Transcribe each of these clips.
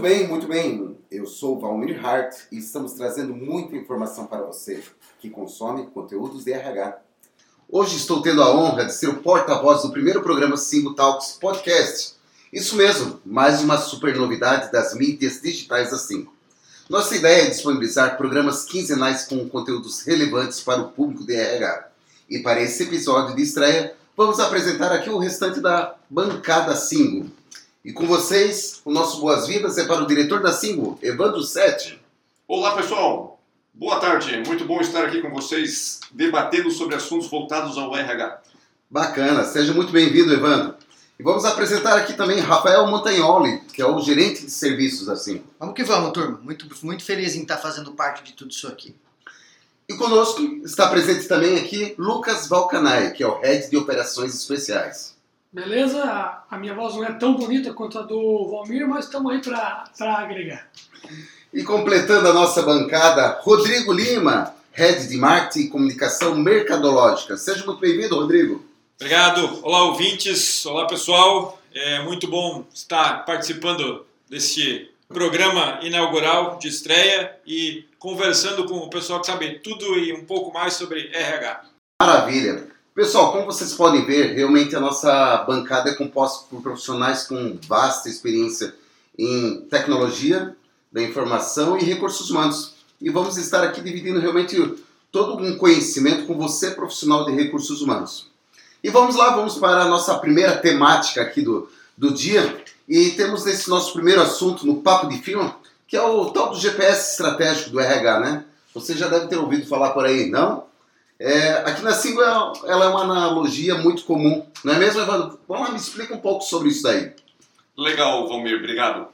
Muito bem, muito bem. Eu sou Valmir Hart e estamos trazendo muita informação para você que consome conteúdos de RH. Hoje estou tendo a honra de ser o porta-voz do primeiro programa Single Talks Podcast. Isso mesmo, mais uma super novidade das mídias digitais da Singo. Nossa ideia é disponibilizar programas quinzenais com conteúdos relevantes para o público de RH. E para esse episódio de estreia, vamos apresentar aqui o restante da bancada Singo. E com vocês, o nosso boas-vindas é para o diretor da Singo, Evandro Sete. Olá, pessoal. Boa tarde. Muito bom estar aqui com vocês, debatendo sobre assuntos voltados ao RH. Bacana. Seja muito bem-vindo, Evandro. E vamos apresentar aqui também Rafael Montagnoli, que é o gerente de serviços da Singo. Vamos que vamos, turma. Muito, muito feliz em estar fazendo parte de tudo isso aqui. E conosco está presente também aqui Lucas Valcanay, que é o head de operações especiais. Beleza? A- minha voz não é tão bonita quanto a do Valmir, mas estamos aí para agregar. E completando a nossa bancada, Rodrigo Lima, Head de Marketing e Comunicação Mercadológica. Seja muito bem-vindo, Rodrigo. Obrigado. Olá, ouvintes. Olá, pessoal. É muito bom estar participando deste programa inaugural de estreia e conversando com o pessoal que sabe tudo e um pouco mais sobre RH. Maravilha. Pessoal, como vocês podem ver, realmente a nossa bancada é composta por profissionais com vasta experiência em tecnologia da informação e recursos humanos. E vamos estar aqui dividindo realmente todo um conhecimento com você, profissional de recursos humanos. E vamos lá, vamos para a nossa primeira temática aqui do, do dia. E temos esse nosso primeiro assunto no Papo de Filme, que é o tal do GPS estratégico do RH, né? Você já deve ter ouvido falar por aí, não? É, aqui na Singo ela é uma analogia muito comum, não é mesmo, Evandro? Vamos lá, me explica um pouco sobre isso daí. Legal, Valmir. Obrigado.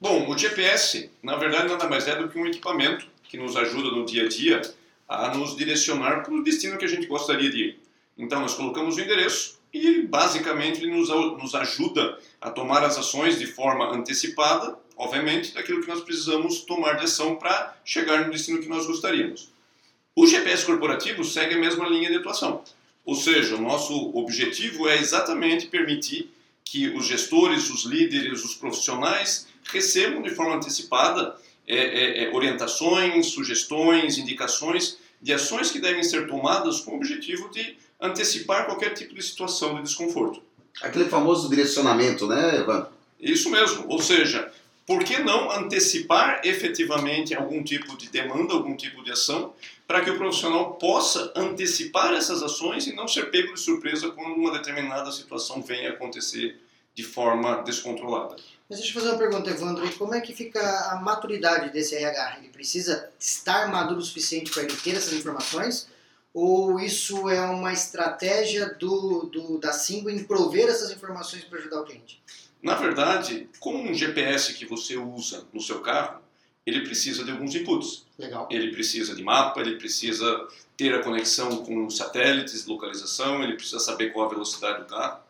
Bom, o GPS, na verdade, nada mais é do que um equipamento que nos ajuda no dia a dia a nos direcionar para o destino que a gente gostaria de ir. Então, nós colocamos o endereço e, basicamente, ele nos, nos ajuda a tomar as ações de forma antecipada, obviamente, daquilo que nós precisamos tomar de ação para chegar no destino que nós gostaríamos. O GPS corporativo segue a mesma linha de atuação. Ou seja, o nosso objetivo é exatamente permitir que os gestores, os líderes, os profissionais recebam de forma antecipada é, é, é, orientações, sugestões, indicações de ações que devem ser tomadas com o objetivo de antecipar qualquer tipo de situação de desconforto. Aquele famoso direcionamento, né, Evandro? Isso mesmo, ou seja, por que não antecipar efetivamente algum tipo de demanda, algum tipo de ação, para que o profissional possa antecipar essas ações e não ser pego de surpresa quando uma determinada situação venha acontecer de forma descontrolada. Mas deixa eu fazer uma pergunta, Evandro. Como é que fica a maturidade desse RH? Ele precisa estar maduro o suficiente para ele ter essas informações? Ou isso é uma estratégia do, do, da Singo em prover essas informações para ajudar o cliente? Na verdade, com um GPS que você usa no seu carro, ele precisa de alguns inputs. Legal. Ele precisa de mapa, ele precisa ter a conexão com satélites, localização, ele precisa saber qual a velocidade do carro.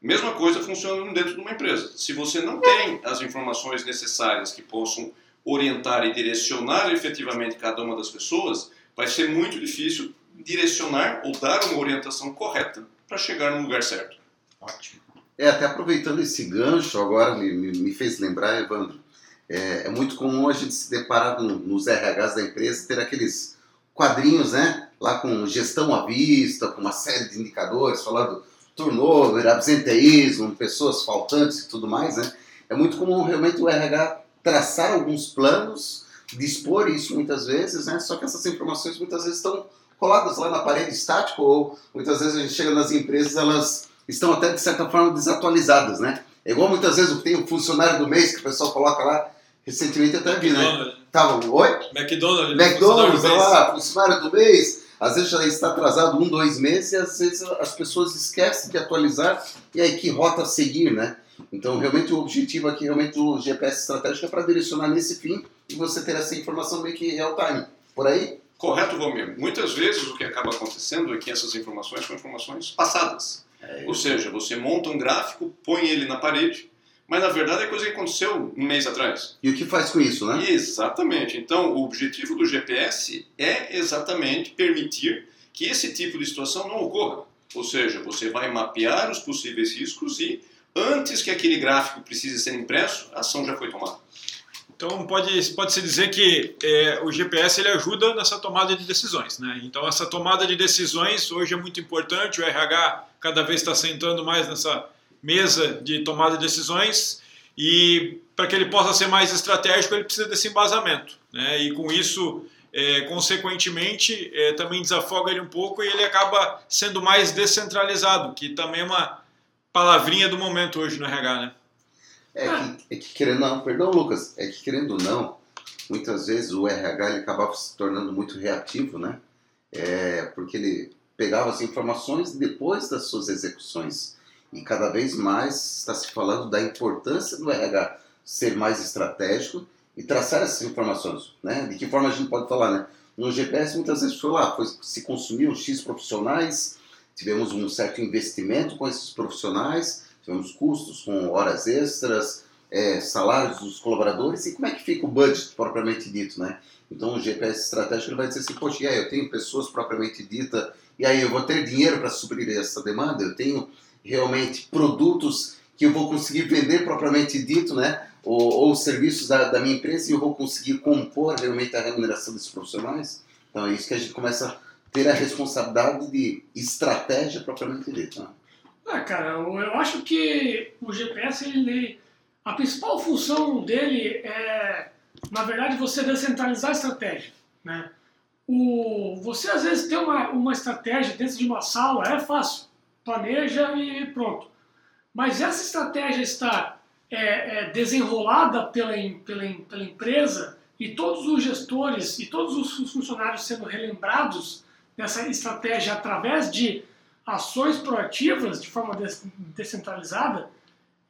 Mesma coisa funciona dentro de uma empresa. Se você não tem as informações necessárias que possam orientar e direcionar efetivamente cada uma das pessoas, vai ser muito difícil direcionar ou dar uma orientação correta para chegar no lugar certo. Ótimo. É, até aproveitando esse gancho, agora me, me, fez lembrar, Evandro, é, é muito comum a gente se deparar no- nos RHs da empresa, ter aqueles quadrinhos, né? Lá com gestão à vista, com uma série de indicadores, falando turnover, absenteísmo, pessoas faltantes e tudo mais, né? É muito comum realmente o RH traçar alguns planos, dispor isso muitas vezes, né? Só que essas informações muitas vezes estão coladas lá na parede estática ou muitas vezes a gente chega nas empresas, elas estão até de certa forma desatualizadas, né? É igual muitas vezes o que tem o funcionário do mês que o pessoal coloca lá, recentemente até vi, né? McDonald's, Tava, oi? McDonald's, McDonald's, funcionário olha lá, funcionário do mês, às vezes já está atrasado um, dois meses e às vezes as pessoas esquecem de atualizar e aí que rota seguir, né? Então realmente o objetivo aqui, realmente do GPS estratégico é para direcionar nesse fim e você ter essa informação meio que real time. Por aí? Correto, Valmir? Muitas vezes o que acaba acontecendo é que essas informações são informações passadas. Ou seja, você monta um gráfico, põe ele na parede, mas na verdade é coisa que aconteceu um mês atrás. E o que faz com isso, né? Exatamente. Então, o objetivo do GPS é exatamente permitir que esse tipo de situação não ocorra. Ou seja, você vai mapear os possíveis riscos e, antes que aquele gráfico precise ser impresso, a ação já foi tomada. Então pode pode se dizer que é, o GPS ele ajuda nessa tomada de decisões, né? Então essa tomada de decisões hoje é muito importante. O RH cada vez está sentando mais nessa mesa de tomada de decisões e para que ele possa ser mais estratégico ele precisa desse embasamento, né? E com isso é, consequentemente, é, também desafoga ele um pouco e ele acaba sendo mais descentralizado, que também é uma palavrinha do momento hoje no RH, né? É que, é que querendo não, perdão Lucas, é que querendo não, muitas vezes o RH ele acabava se tornando muito reativo, né? É, porque ele pegava as informações depois das suas execuções. E cada vez mais está se falando da importância do RH ser mais estratégico e traçar essas informações, né? De que forma a gente pode falar, né? No GPS muitas vezes foi lá, foi, se consumiu X profissionais, tivemos um certo investimento com esses profissionais, tivemos custos com horas extras, é, salários dos colaboradores e como é que fica o budget propriamente dito, né? Então o GPS estratégico ele vai dizer assim, poxa, aí eu tenho pessoas propriamente dita, e aí eu vou ter dinheiro para suprir essa demanda, eu tenho realmente produtos que eu vou conseguir vender propriamente dito, né? ou, ou os serviços da, da, minha empresa e eu vou conseguir compor realmente a remuneração desses profissionais. Então é isso que a gente começa a ter a responsabilidade de estratégia propriamente dita. Né? Ah, cara, eu acho que o GPS, ele, a principal função dele é, na verdade, você descentralizar a estratégia. Né? O, você às vezes tem uma, uma estratégia dentro de uma sala, é fácil, planeja e pronto. Mas essa estratégia está é, é, desenrolada pela, pela, pela empresa e todos os gestores e todos os funcionários sendo relembrados dessa estratégia através de ações proativas de forma descentralizada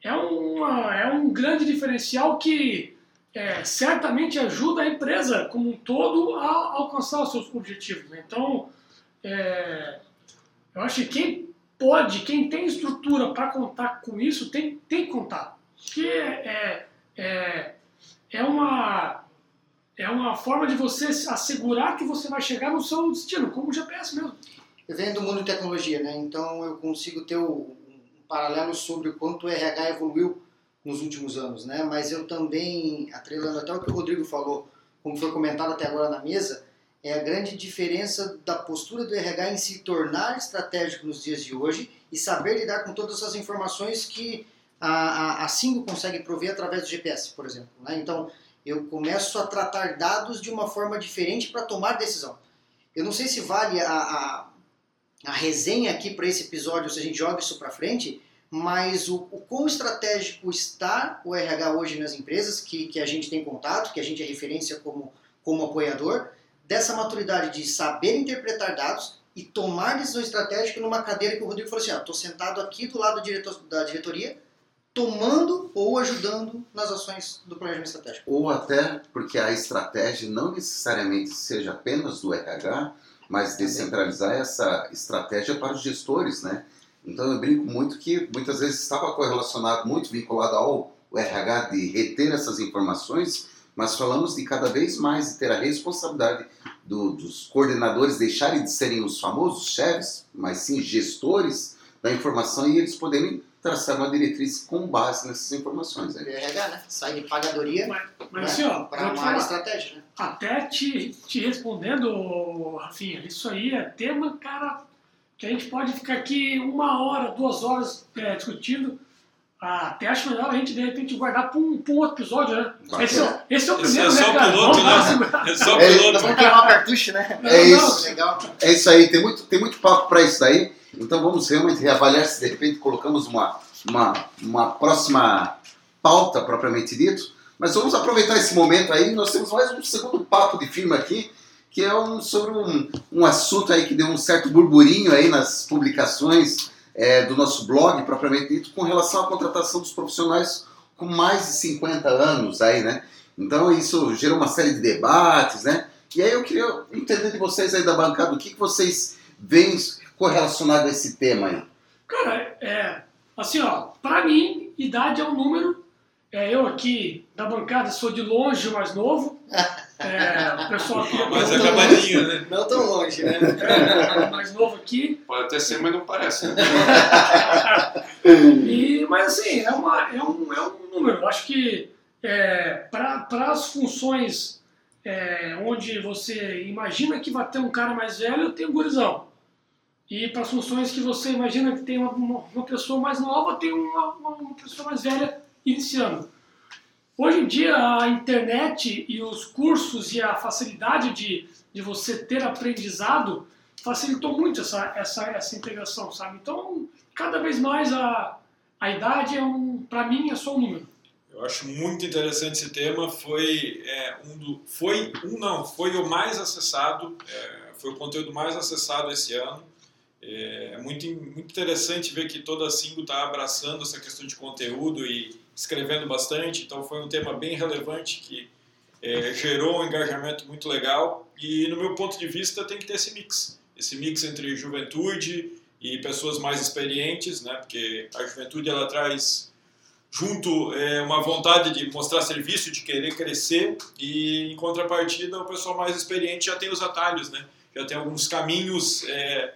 é, uma, é um grande diferencial que é, certamente ajuda a empresa como um todo a alcançar os seus objetivos. Né? Então, é, eu acho que quem pode, quem tem estrutura para contar com isso, tem, tem que contar que é, é, é, uma, é uma forma de você assegurar que você vai chegar no seu destino, como o GPS mesmo. Eu venho do mundo de tecnologia, né? então eu consigo ter um paralelo sobre o quanto o RH evoluiu nos últimos anos, né? mas eu também, atrelando até o que o Rodrigo falou, como foi comentado até agora na mesa, é a grande diferença da postura do RH em se tornar estratégico nos dias de hoje e saber lidar com todas essas informações que a, a, a Singo consegue prover através do GPS, por exemplo. Né? Então, eu começo a tratar dados de uma forma diferente para tomar decisão. Eu não sei se vale a, a, a resenha aqui para esse episódio, se a gente joga isso para frente, mas o, o quão estratégico está o RH hoje nas empresas, que, que a gente tem contato, que a gente é referência como, como apoiador, dessa maturidade de saber interpretar dados e tomar decisão estratégica numa cadeira que o Rodrigo falou assim, estou sentado aqui do lado do diretor, da diretoria, tomando ou ajudando nas ações do planejamento estratégico. Ou até porque a estratégia não necessariamente seja apenas do RH, mas descentralizar essa estratégia para os gestores, né? Então eu brinco muito que muitas vezes estava correlacionado, muito vinculado ao RH de reter essas informações, mas falamos de cada vez mais ter a responsabilidade do, dos coordenadores deixarem de serem os famosos chefes, mas sim gestores da informação e eles poderem traçar uma diretriz com base nessas informações. Né? RH, né? Sai de pagadoria mas, mas, né? assim, ó, para uma área estratégia. Né? Até te, te respondendo, Rafinha, isso aí é tema, cara, que a gente pode ficar aqui uma hora, duas horas é, discutindo. Até acho melhor a gente, de repente, guardar para um, um, outro episódio, né? Esse, é, esse é o primeiro, esse é né, cara? Piloto, né? É só o é, piloto. Vamos queimar o cartucho, né? É isso. Legal. É isso aí. Tem muito, tem muito papo para isso daí. Então vamos realmente reavaliar se de repente colocamos uma, uma, uma próxima pauta propriamente dito. Mas vamos aproveitar esse momento aí. Nós temos mais um segundo papo de firma aqui, que é um, sobre um, um assunto aí que deu um certo burburinho aí nas publicações é, do nosso blog, propriamente dito, com relação à contratação dos profissionais com mais de 50 anos aí, né? Então isso gerou uma série de debates, né? E aí eu queria entender de vocês aí da bancada, o que, que vocês veem correlacionado a esse tema aí? Cara, é, assim, ó, pra mim, idade é um número. É, eu aqui da bancada sou de longe o mais novo. É, o pessoal aqui é mais acabadinho, né? Não tão longe, né? É, mais novo aqui. Pode até ser, mas não parece. Né? e, mas assim, é, uma, é, um, é um número. Eu acho que é, para as funções é, onde você imagina que vai ter um cara mais velho, tem um gurizão. E para as funções que você imagina que tem uma, uma pessoa mais nova, tem uma, uma pessoa mais velha iniciando. Hoje em dia, a internet e os cursos e a facilidade de, de você ter aprendizado facilitou muito essa, essa, essa integração, sabe? Então, cada vez mais a, a idade é um, para mim, é só um número. Eu acho muito interessante esse tema. Foi é, um do, foi um não, foi o mais acessado, é, foi o conteúdo mais acessado esse ano. É, é muito, muito interessante ver que toda a Singo está abraçando essa questão de conteúdo e escrevendo bastante. Então foi um tema bem relevante que é, gerou um engajamento muito legal. E no meu ponto de vista tem que ter esse mix, esse mix entre juventude e pessoas mais experientes, né? Porque a juventude ela traz junto é, uma vontade de mostrar serviço, de querer crescer e em contrapartida o pessoal mais experiente já tem os atalhos, né? Já tem alguns caminhos é,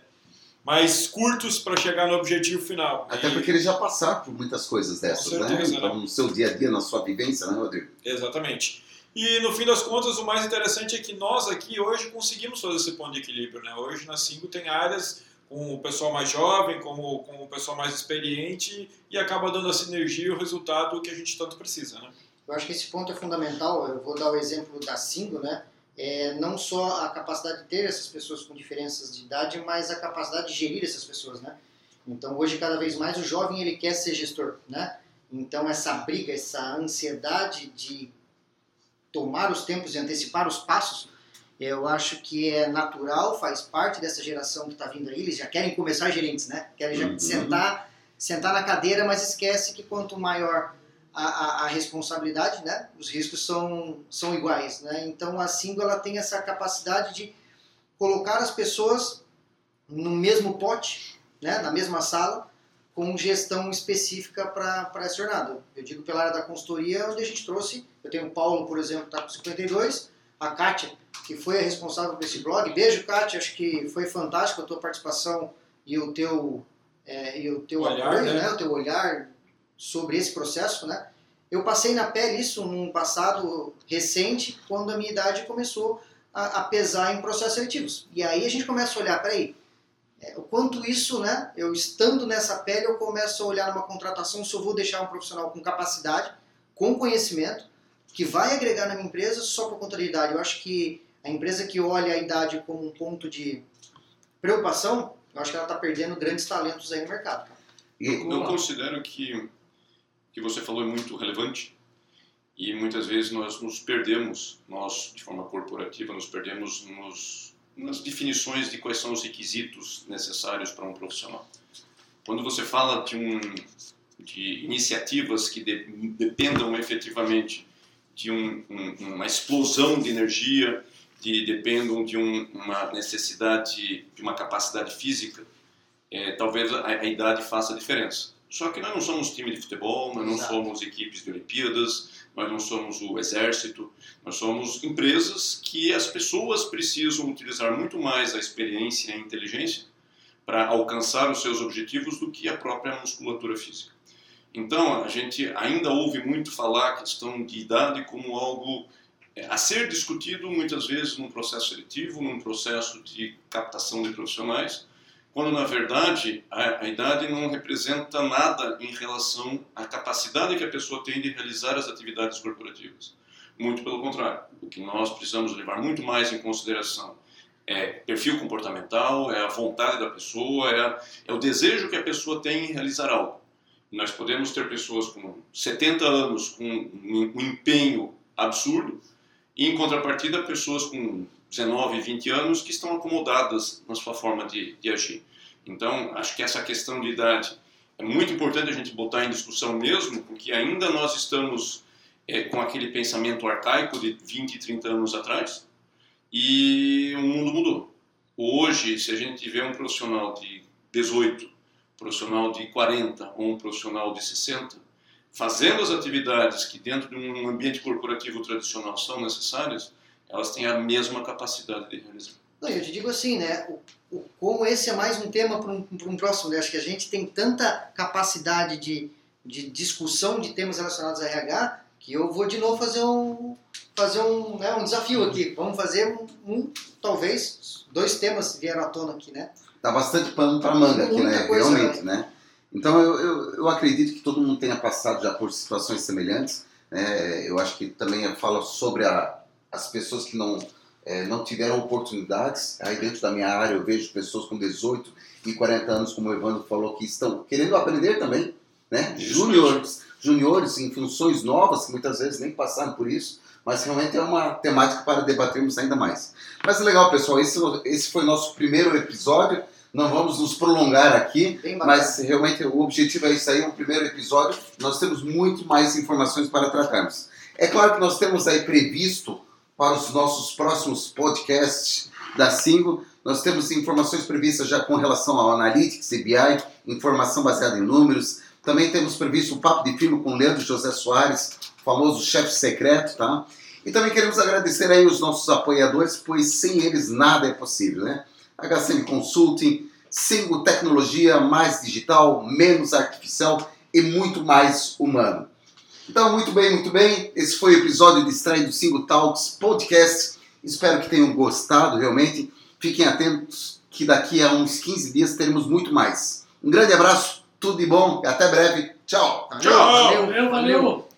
mais curtos para chegar no objetivo final. Até e... porque eles já passaram por muitas coisas dessas, né? certeza, né? Então, no seu dia a dia, na sua vivência, né, Rodrigo? Exatamente. E no fim das contas, o mais interessante é que nós aqui hoje conseguimos fazer esse ponto de equilíbrio, né? Hoje na 5 tem áreas com o pessoal mais jovem, com o, com o pessoal mais experiente e acaba dando a sinergia e o resultado que a gente tanto precisa, né? Eu acho que esse ponto é fundamental. Eu vou dar o exemplo da Singo, né? É, não só a capacidade de ter essas pessoas com diferenças de idade, mas a capacidade de gerir essas pessoas, né? Então hoje cada vez mais o jovem ele quer ser gestor, né? Então essa briga, essa ansiedade de tomar os tempos e antecipar os passos, eu acho que é natural, faz parte dessa geração que está vindo aí. Eles já querem começar gerentes, né? Querem já Uhum. sentar, sentar na cadeira, mas esquece que quanto maior a, a, a responsabilidade, né? Os riscos são, são iguais, né? Então a Singo ela tem essa capacidade de colocar as pessoas no mesmo pote, né? Na mesma sala, com gestão específica para essa jornada. Eu digo pela área da consultoria, onde a gente trouxe, eu tenho o Paulo, por exemplo, que está com 52, a Kátia, que foi a responsável por esse blog. Beijo, Kátia, acho que foi fantástico a tua participação e o teu, é, e o teu Olhar, apoio, né? né? o teu olhar sobre esse processo. Né? Eu passei na pele isso num passado recente, quando a minha idade começou a, a pesar em processos seletivos. E aí a gente começa a olhar, peraí, é, o quanto isso, né, eu estando nessa pele, eu começo a olhar numa contratação se eu vou deixar um profissional com capacidade, com conhecimento, que vai agregar na minha empresa só por conta da idade. Eu acho que a empresa que olha a idade como um ponto de preocupação, eu acho que ela está perdendo grandes talentos aí no mercado. cara. E, Eu considero que que você falou é muito relevante e muitas vezes nós nos perdemos, nós de forma corporativa, nos perdemos nos, nas definições de quais são os requisitos necessários para um profissional. Quando você fala de, um, de iniciativas que de, dependam efetivamente de um, um, uma explosão de energia, de, dependam de um, uma necessidade, de uma capacidade física, é, talvez a, a idade faça diferença. Só que nós não somos time de futebol, nós não Exato. somos equipes de Olimpíadas, nós não somos o exército, nós somos empresas que as pessoas precisam utilizar muito mais a experiência e a inteligência para alcançar os seus objetivos do que a própria musculatura física. Então, a gente ainda ouve muito falar a questão de idade como algo é, a ser discutido muitas vezes num processo seletivo, num processo de captação de profissionais, quando na verdade a, a idade não representa nada em relação à capacidade que a pessoa tem de realizar as atividades corporativas. Muito pelo contrário, o que nós precisamos levar muito mais em consideração é perfil comportamental, é a vontade da pessoa, é, a, é o desejo que a pessoa tem em realizar algo. Nós podemos ter pessoas com 70 anos com um, um empenho absurdo e, em contrapartida, pessoas com 19, 20 anos que estão acomodadas na sua forma de, de agir. Então, acho que essa questão de idade é muito importante a gente botar em discussão mesmo, porque ainda nós estamos é, com aquele pensamento arcaico de 20, 30 anos atrás e o mundo mudou. Hoje, se a gente tiver um profissional de 18, profissional de 40 ou um profissional de 60, fazendo as atividades que dentro de um ambiente corporativo tradicional são necessárias, elas têm a mesma capacidade de realizar. Não, eu te digo assim, né? O, o, como esse é mais um tema para um, pra um próximo, né? acho que a gente tem tanta capacidade de, de discussão de temas relacionados a RH que eu vou de novo fazer um fazer um, né, um desafio aqui. Vamos fazer um, um, talvez dois temas vieram à tona aqui, né? Tá bastante pano para manga aqui, né? coisa, Realmente, né? Então eu, eu, eu acredito que todo mundo tenha passado já por situações semelhantes. né? eu acho que também fala sobre a, as pessoas que não, eh, não tiveram oportunidades. Aí dentro da minha área eu vejo pessoas com 18 e 40 anos, como o Evandro falou, que estão querendo aprender também, né? Júniores, juniores em funções novas, que muitas vezes nem passaram por isso, mas realmente é uma temática para debatermos ainda mais. Mas é legal, pessoal, esse, esse foi o nosso primeiro episódio. Não vamos nos prolongar aqui, mas realmente o objetivo é isso aí, um primeiro episódio. Nós temos muito mais informações para tratarmos. É claro que nós temos aí previsto para os nossos próximos podcasts da Singo, nós temos informações previstas já com relação ao Analytics e BI, informação baseada em números. Também temos previsto um papo de firma com o Leandro José Soares, famoso chefe secreto, tá? E também queremos agradecer aí os nossos apoiadores, pois sem eles nada é possível, né? HCM Consulting, Singo Tecnologia, mais digital, menos artificial e muito mais humano. Então, muito bem, muito bem. Esse foi o episódio de estreia do Singo Talks Podcast. Espero que tenham gostado, realmente. Fiquem atentos que daqui a uns 15 dias teremos muito mais. Um grande abraço, tudo de bom e até breve. Tchau! Tchau. Valeu, Valeu, valeu.